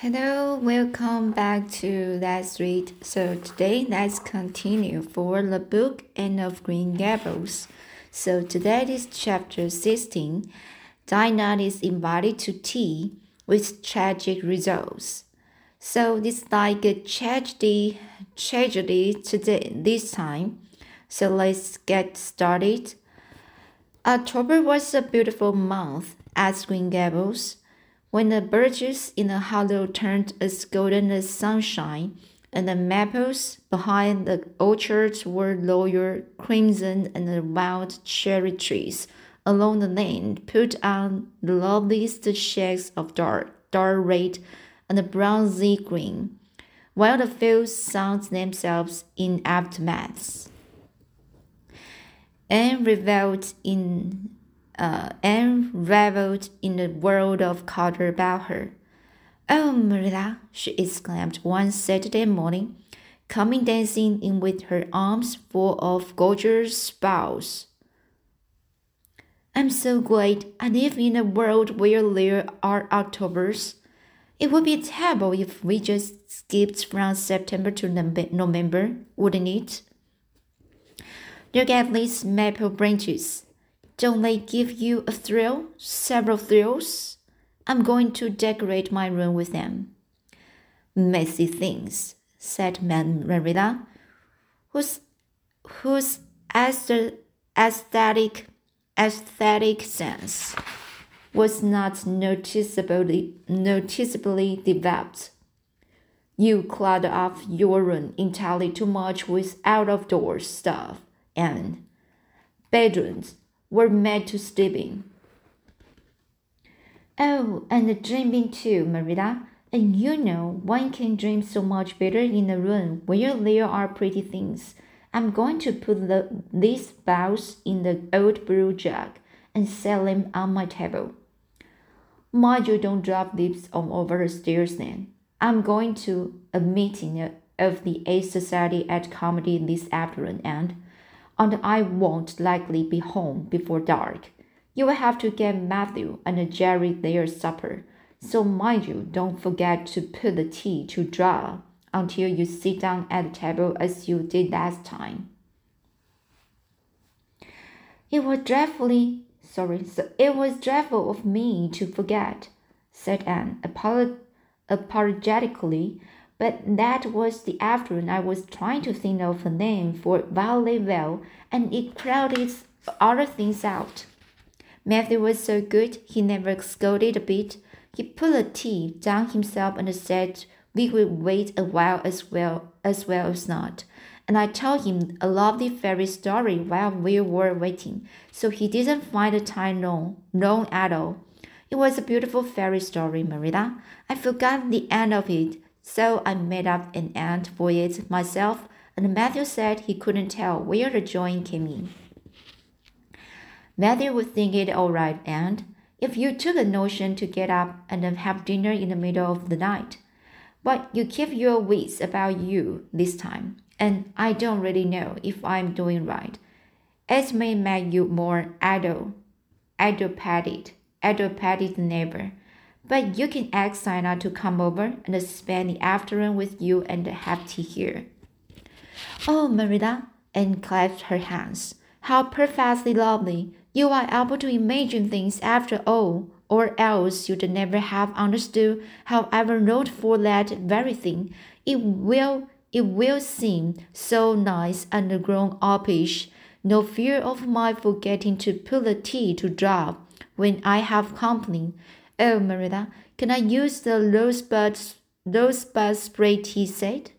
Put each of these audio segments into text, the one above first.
Hello, welcome back to Let's Read. So today let's continue for the book Anne of Green Gables. So today is chapter 16. Dinah is invited to tea with tragic results. So it's like a tragedy tragedy today this time. So let's get started. October was a beautiful month at Green Gables when the birches in the hollow turned as golden as sunshine, and the maples behind the orchards were lower crimson, and the wild cherry trees along the lane put on the loveliest shades of dark, dark red and bronzy green, while the fields sunk themselves in aftermaths. And reveled in uh, Anne reveled in the world of color about her. Oh, Marilla, she exclaimed one Saturday morning, coming dancing in with her arms full of gorgeous boughs. I'm so glad I live in a world where there are Octobers. It would be terrible if we just skipped from September to November, wouldn't it? Look at these maple branches. Don't they give you a thrill? Several thrills? I'm going to decorate my room with them. Messy things, said Marilla, whose, whose aesthetic, aesthetic sense was not noticeably, noticeably developed. You clutter up your room entirely too much with out of door stuff and bedrooms were made to sleep in. Oh, and dreaming too, Marilla. And you know, one can dream so much better in a room where there are pretty things. I'm going to put the, these boughs in the old brew jug and set them on my table. Mind you don't drop these all over the stairs then. I'm going to a meeting of the A Society at Carmody this afternoon and and I won't likely be home before dark. You will have to get Matthew and Jerry their supper. So mind you, don't forget to put the tea to draw until you sit down at the table as you did last time. It was dreadfully sorry, so it was dreadful of me to forget, said Anne apologetically but that was the afternoon I was trying to think of a name for Valley Well, and it crowded other things out. Matthew was so good, he never scolded a bit. He put the tea down himself and said we would wait a while as well as well as not. And I told him a lovely fairy story while we were waiting, so he didn't find the time long, long at all. It was a beautiful fairy story, Marilla. I forgot the end of it, so I made up an end for it myself, and Matthew said he couldn't tell where the join came in. Matthew would think it all right, and if you took a notion to get up and have dinner in the middle of the night. But you keep your wits about you this time, and I don't really know if I'm doing right. It may make you more idle, idle-padded, idle-padded neighbor but you can ask Sina to come over and spend the afternoon with you and have tea here. Oh, Marilla, and clapped her hands. How perfectly lovely! You are able to imagine things after all, or else you'd never have understood how I wrote for that very thing. It will it will seem so nice and grown upish. No fear of my forgetting to put the tea to drop when I have company. Oh, Marilla, can I use the rosebud, rosebud spray tea set?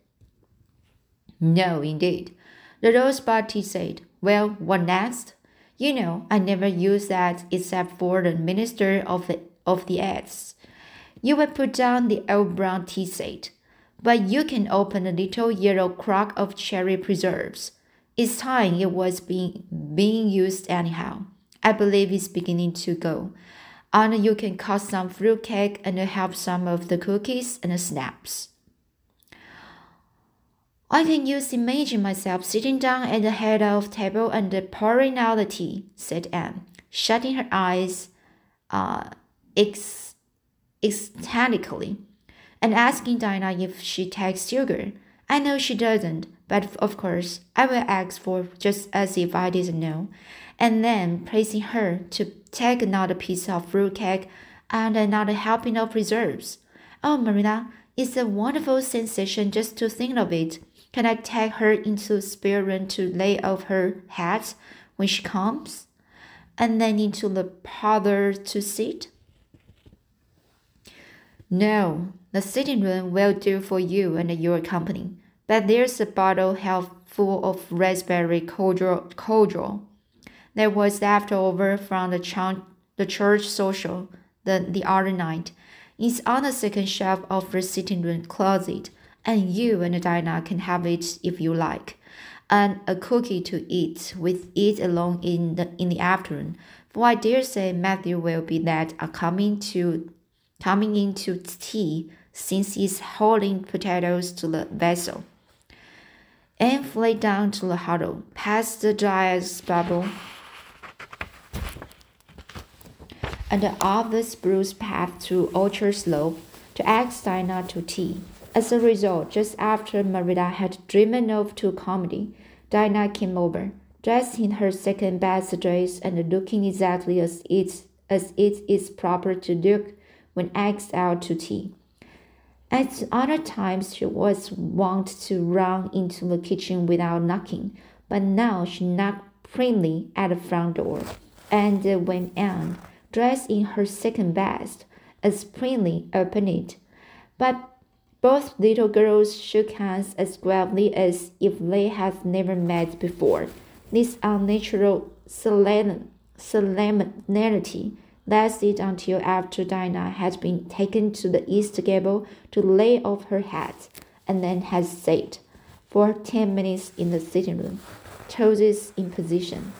No, indeed. The rosebud tea set. Well, what next? You know, I never use that except for the minister of the of the ads. You will put down the old brown tea set, but you can open a little yellow crock of cherry preserves. It's time it was being being used anyhow. I believe it's beginning to go and you can cut some fruit cake and have some of the cookies and snaps. I can use imagine myself sitting down at the head of the table and pouring out the tea, said Anne, shutting her eyes uh, ec- ecstatically. and asking Dinah if she takes sugar. I know she doesn't, but of course I will ask for just as if I didn't know, and then praising her to take another piece of fruit cake and another helping of preserves. Oh, Marina, it's a wonderful sensation just to think of it. Can I take her into the spare room to lay off her hat when she comes? And then into the parlor to sit? No, the sitting room will do for you and your company. But there's a bottle half full of raspberry cordial. cordial. There was left over from the, ch- the church social the, the other night. It's on the second shelf of the sitting room closet, and you and Dinah can have it if you like. And a cookie to eat with it alone in the in the afternoon. For I dare say Matthew will be that are coming to coming into tea since he's hauling potatoes to the vessel. Anne fled down to the huddle, past the giant's bubble, and up the spruce path to Orchard Slope to ask Dinah to tea. As a result, just after Marilla had driven off to Carmody, Dinah came over, dressed in her second best dress and looking exactly as it, as it is proper to look when asked out to tea. At other times, she was wont to run into the kitchen without knocking, but now she knocked primly at the front door, and went Anne, dressed in her second best, as opened it. But both little girls shook hands as gravely as if they had never met before. This unnatural solemn, solemnity lasted until after Dinah had been taken to the east gable to lay off her hat, and then had sat for ten minutes in the sitting room, toes in position.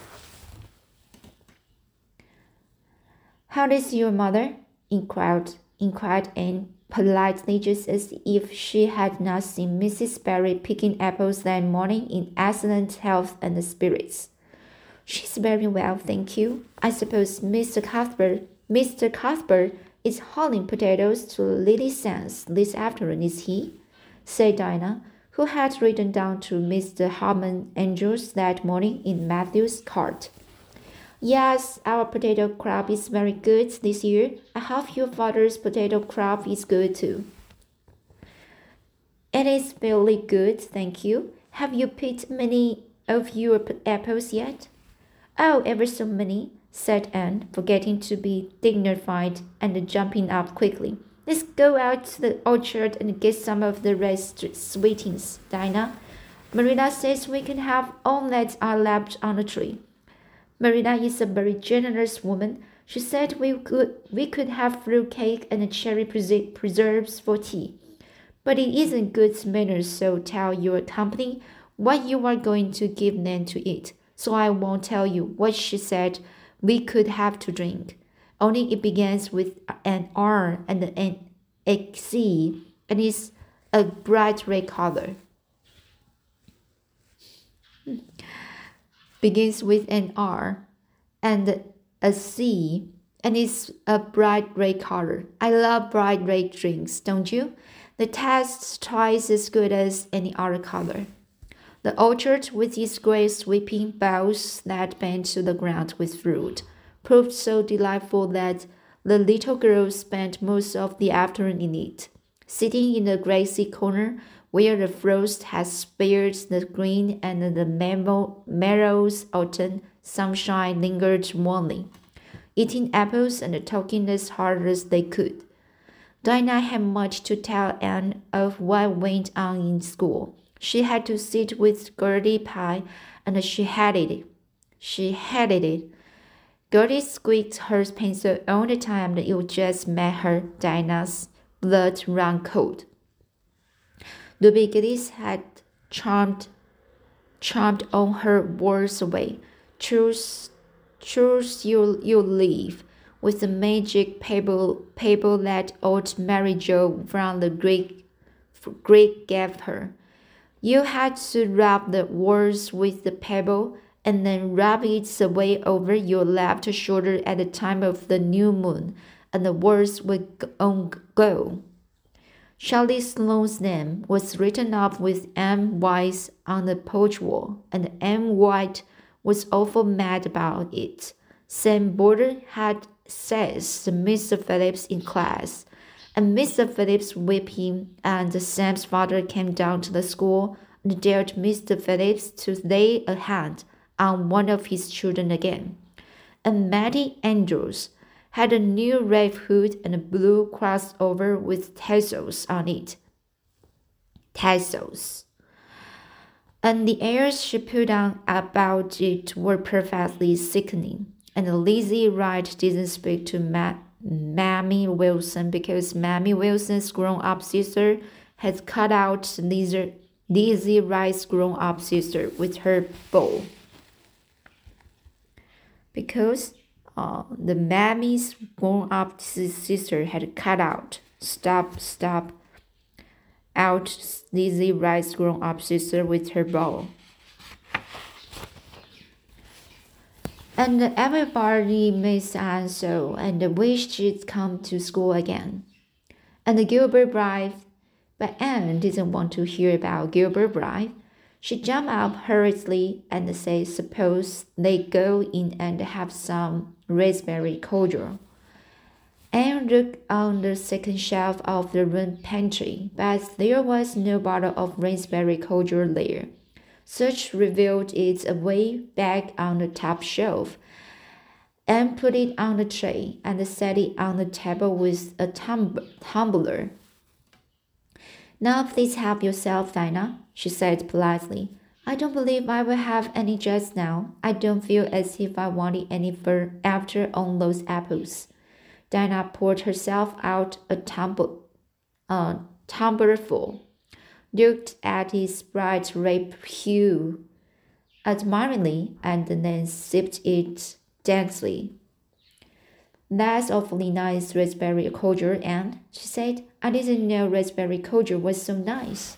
How is your mother? inquired, inquired Anne politely, just as if she had not seen Mrs. Barry picking apples that morning in excellent health and spirits. She's very well, thank you. I suppose Mr. Cuthbert, Mr. Cuthbert is hauling potatoes to Lily Sands this afternoon, is he? said Dinah, who had ridden down to Mr. Harmon Andrews that morning in Matthew's cart. Yes, our potato crop is very good this year. I hope your father's potato crop is good too. It is very good, thank you. Have you picked many of your apples yet? Oh, ever so many, said Anne, forgetting to be dignified and jumping up quickly. Let's go out to the orchard and get some of the red sweetings, Dinah. Marilla says we can have all that are left on the tree. Marilla is a very generous woman. She said we could we could have fruit cake and cherry preserves for tea. But it isn't good manners, so tell your company what you are going to give them to eat so I won't tell you what she said we could have to drink. Only it begins with an R and an X and is a bright red color. Begins with an R and a C and is a bright red color. I love bright red drinks, don't you? The taste's twice as good as any other color. The orchard, with its great sweeping boughs that bent to the ground with fruit, proved so delightful that the little girls spent most of the afternoon in it, sitting in the grassy corner where the frost had spared the green and the meadow's autumn sunshine lingered warmly, eating apples and talking as hard as they could. Dinah had much to tell Anne of what went on in school she had to sit with Gertie Pye, and she hated it. She hated it. Gertie squeaked her pencil all the time, that it just met her Dinah's blood run cold. Gillis had charmed, charmed all her words away. Choose, choose you, you leave with the magic paper, paper that old Mary Jo from the Greek, Greek gave her. You had to rub the words with the pebble and then rub it away over your left shoulder at the time of the new moon, and the words would um, go. Charlie Sloane's name was written up with Em White on the porch wall, and Em White was awful mad about it. Sam Boulter had says Mr. Phillips in class, and Mr. Phillips whipped him, and Sam's father came down to the school and dared Mr. Phillips to lay a hand on one of his children again. And Mattie Andrews had a new red hood and a blue crossover with tassels on it. Tassels. And the airs she put on about it were perfectly sickening. And Lizzie Wright didn't speak to Ma- Mamie Wilson because Mamie Wilson's grown up sister had cut out Lizzie, Lizzie Wright's grown up sister with her bow. Because uh, the Mamie's grown up sister had cut out, stop, stop, out Lizzie Wright's grown up sister with her bow. And everybody missed Anne so and wished she'd come to school again. And Gilbert Blythe, but Anne didn't want to hear about Gilbert Blythe. She jumped up hurriedly and said, Suppose they go in and have some raspberry cordial. Anne looked on the second shelf of the room pantry, but there was no bottle of raspberry cordial there. Search revealed it away back on the top shelf. Anne put it on the tray and set it on the table with a tum tumbler. Now please help yourself, Dinah, she said politely. I don't believe I will have any just now. I don't feel as if I wanted any for after on those apples. Dinah poured herself out a tumble, uh, tumblerful, looked at its bright red hue admiringly, and then sipped it daintily. That's awfully nice raspberry cordial, Anne, she said. I didn't know raspberry cordial was so nice.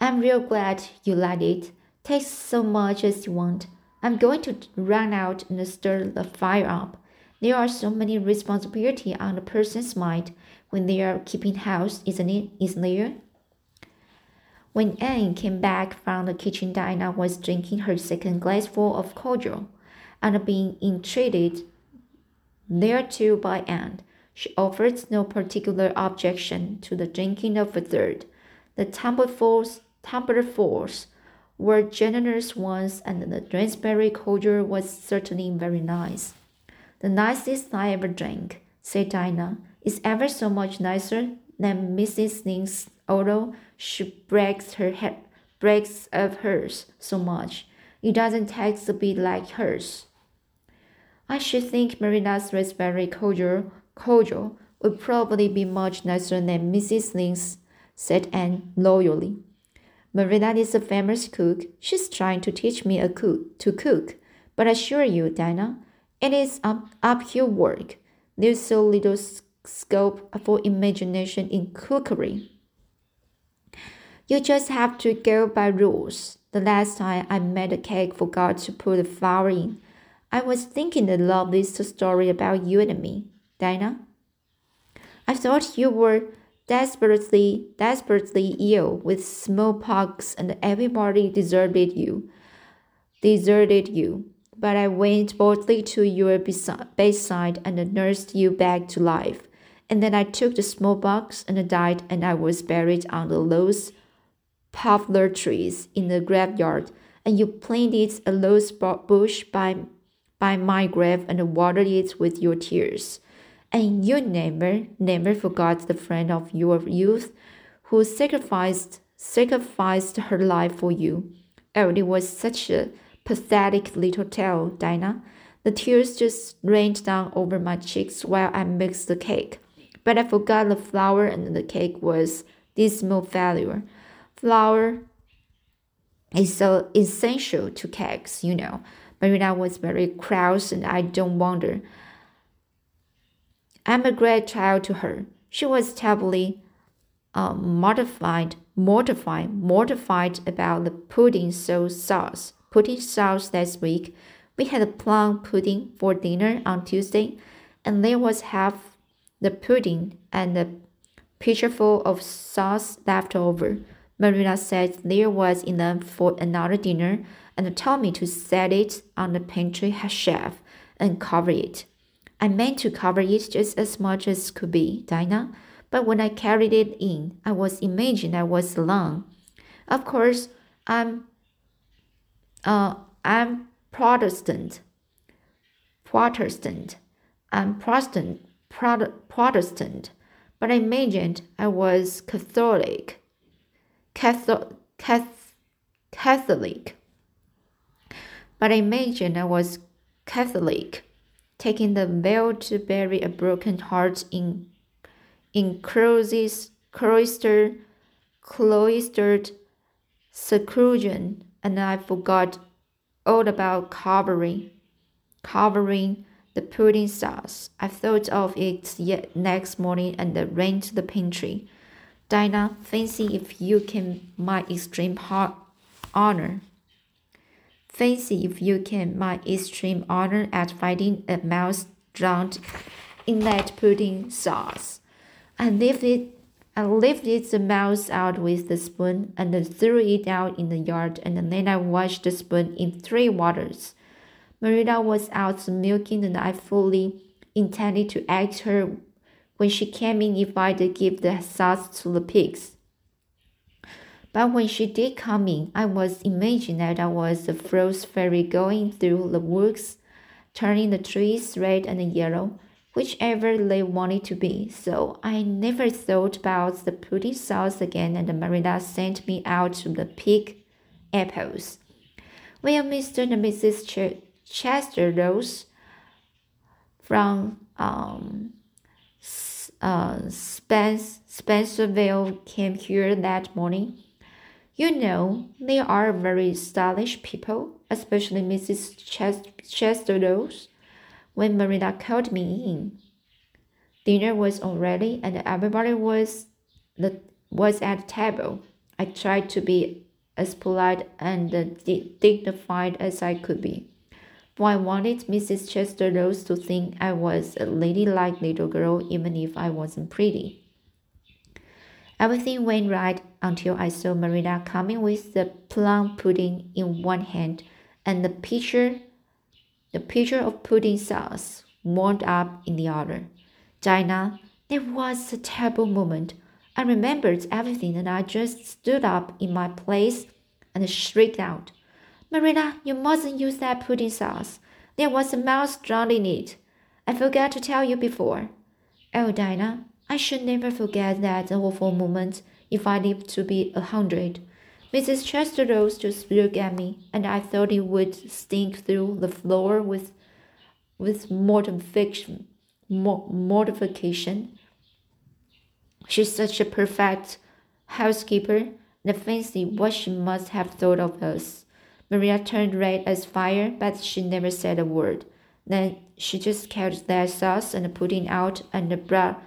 I'm real glad you liked it. Take so much as you want. I'm going to run out and stir the fire up. There are so many responsibilities on a person's mind when they are keeping house, isn't it? Isn't there? When Anne came back from the kitchen, Dinah was drinking her second glassful of cordial, and being entreated thereto by Anne. She offered no particular objection to the drinking of a third. The tumblerfuls tumblerfuls were generous ones, and the raspberry cordial was certainly very nice. The nicest I ever drank, said Dinah, is ever so much nicer than Mrs. Lynde's, although she breaks her head, breaks of hers so much. It doesn't taste a bit like hers. I should think Marina's raspberry cordial, cordial would probably be much nicer than Mrs. Lynde's, said Anne loyally. Marina is a famous cook. She's trying to teach me a cook to cook. But I assure you, Dinah, it is up, uphill work. There's so little scope for imagination in cookery. You just have to go by rules. The last time I made a cake forgot to put the flour in. I was thinking the loveliest story about you and me, Dinah. I thought you were desperately, desperately ill with smallpox, and everybody deserted you. Deserted you. But I went boldly to your bedside and nursed you back to life. And then I took the smallpox and died, and I was buried under those poplar trees in the graveyard. And you planted a rose bush by, by my grave and watered it with your tears and you never, never forgot the friend of your youth who sacrificed sacrificed her life for you. Oh, it was such a pathetic little tale, Dinah. The tears just rained down over my cheeks while I mixed the cake. But I forgot the flour and the cake was dismal failure. Flour is so essential to cakes, you know. Marina was very cross and I don't wonder. I'm a great child to her. She was terribly uh, mortified, mortified, mortified about the pudding sauce. Pudding sauce last week. We had a plum pudding for dinner on Tuesday, and there was half the pudding and a pitcherful of sauce left over. Marina said there was enough for another dinner and told me to set it on the pantry shelf and cover it. I meant to cover it just as much as could be, Dinah, but when I carried it in, I was imagining I was alone. Of course, I'm uh, I'm Protestant. Protestant. I'm Protestant. Protestant. But I imagined I was Catholic. Catholic. Catholic. But I imagined I was Catholic, taking the veil to bury a broken heart in in cloistered, cloistered seclusion, and I forgot all about covering, covering the pudding sauce. I thought of it yet next morning and ran to the pantry. Dinah, fancy if you can my extreme heart honor. Fancy if you can my extreme honor at finding a mouse drowned in that pudding sauce. I lifted I lifted the mouse out with the spoon and threw it out in the yard, and then I washed the spoon in three waters. Marina was out milking, and I fully intended to ask her when she came in if I'd give the sauce to the pigs. But when she did come in, I was imagining that I was a frost fairy going through the woods, turning the trees red and yellow whichever they wanted to be. So I never thought about the pudding sauce again, and Marina sent me out to the pig apples. Well, Mr. and Mrs. Ch- Chester Ross from um, uh, Spence, Spencerville came here that morning. You know, they are very stylish people, especially Mrs. Chester Ross when Marina called me in. Dinner was all ready and everybody was the, was at the table. I tried to be as polite and uh, dignified as I could be. For I wanted Mrs. Chester to think I was a ladylike little girl even if I wasn't pretty. Everything went right until I saw Marina coming with the plum pudding in one hand and the pitcher the pitcher of pudding sauce warmed up in the other. Dinah, there was a terrible moment. I remembered everything and I just stood up in my place and shrieked out, Marina, you mustn't use that pudding sauce. There was a mouse drowned in it. I forgot to tell you before. Oh, Dinah, I should never forget that awful moment if I lived to be a hundred. Mrs. Chester rose to look at me, and I thought it would stink through the floor with, with mortification. mortification. She's such a perfect housekeeper, and fancy what she must have thought of us. Maria turned red as fire, but she never said a word. Then she just carried that sauce and pudding out and brought,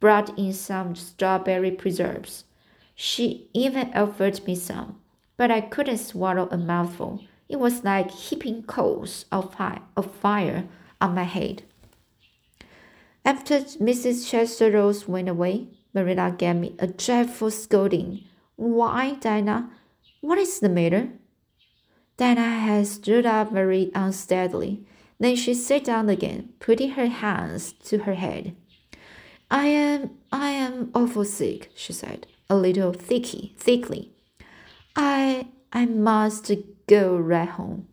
brought in some strawberry preserves. She even offered me some, but I couldn't swallow a mouthful. It was like heaping coals of fire, of fire on my head. After Mrs. Chester Ross went away, Marilla gave me a dreadful scolding. Why, Dinah? What is the matter? Dinah had stood up very unsteadily. Then she sat down again, putting her hands to her head. I am I am awful sick, she said a little thicky, thickly. I I must go right home.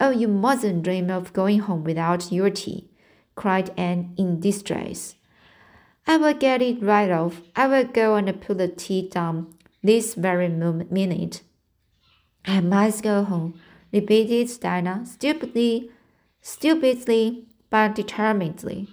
Oh, you mustn't dream of going home without your tea, cried Anne in distress. I will get it right off. I will go and put the tea down this very minute. I must go home, repeated Dinah, stupidly, stupidly, but determinedly.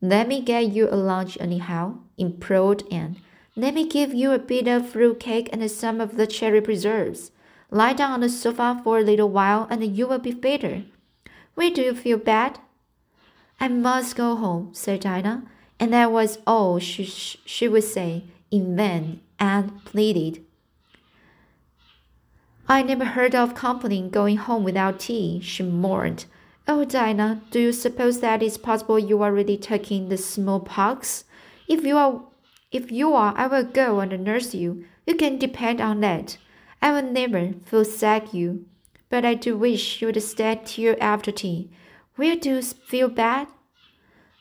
Let me get you a lunch anyhow, implored Anne. Let me give you a bit of fruit cake and some of the cherry preserves. Lie down on the sofa for a little while and you will be better. Where do you feel bad? I must go home, said Dinah, and that was all she, she would say. In vain, Anne pleaded. I never heard of company going home without tea, she mourned. Oh, Dinah, do you suppose that it's possible you are really taking the smallpox? If you are If you are, I will go and nurse you. You can depend on that. I will never forsake you. But I do wish you would stay till after tea. Will you feel bad?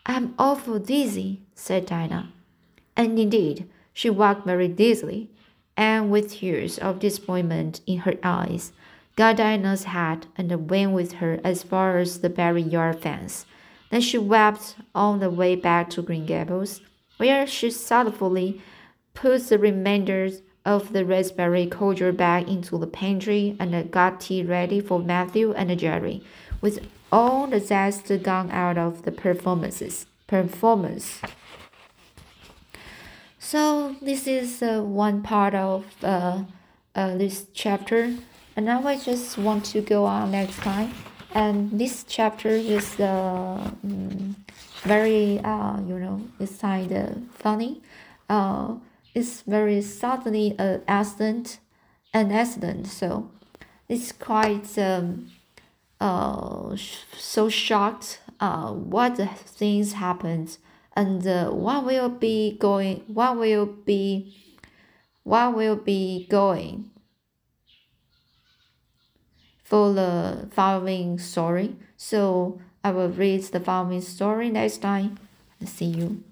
I'm awful dizzy, said Dinah. And indeed, she walked very dizzily, and with tears of disappointment in her eyes, got Dinah's hat and went with her as far as the Barry yard fence. Then she wept on the way back to Green Gables, where she thoughtfully put the remainder of the raspberry cordial back into the pantry and got tea ready for Matthew and Jerry, with all the zest gone out of the performances. Performance. So this is uh, one part of uh, uh, this chapter, and now I just want to go on next time. And this chapter is uh, mm, very uh, you know it's kind of funny. Uh, it's very suddenly an accident, an accident. So it's quite um, uh, so shocked. Uh, what things happened and uh, what will be going? What will be? What will be going? For the following story, so I will read the following story next time. See you.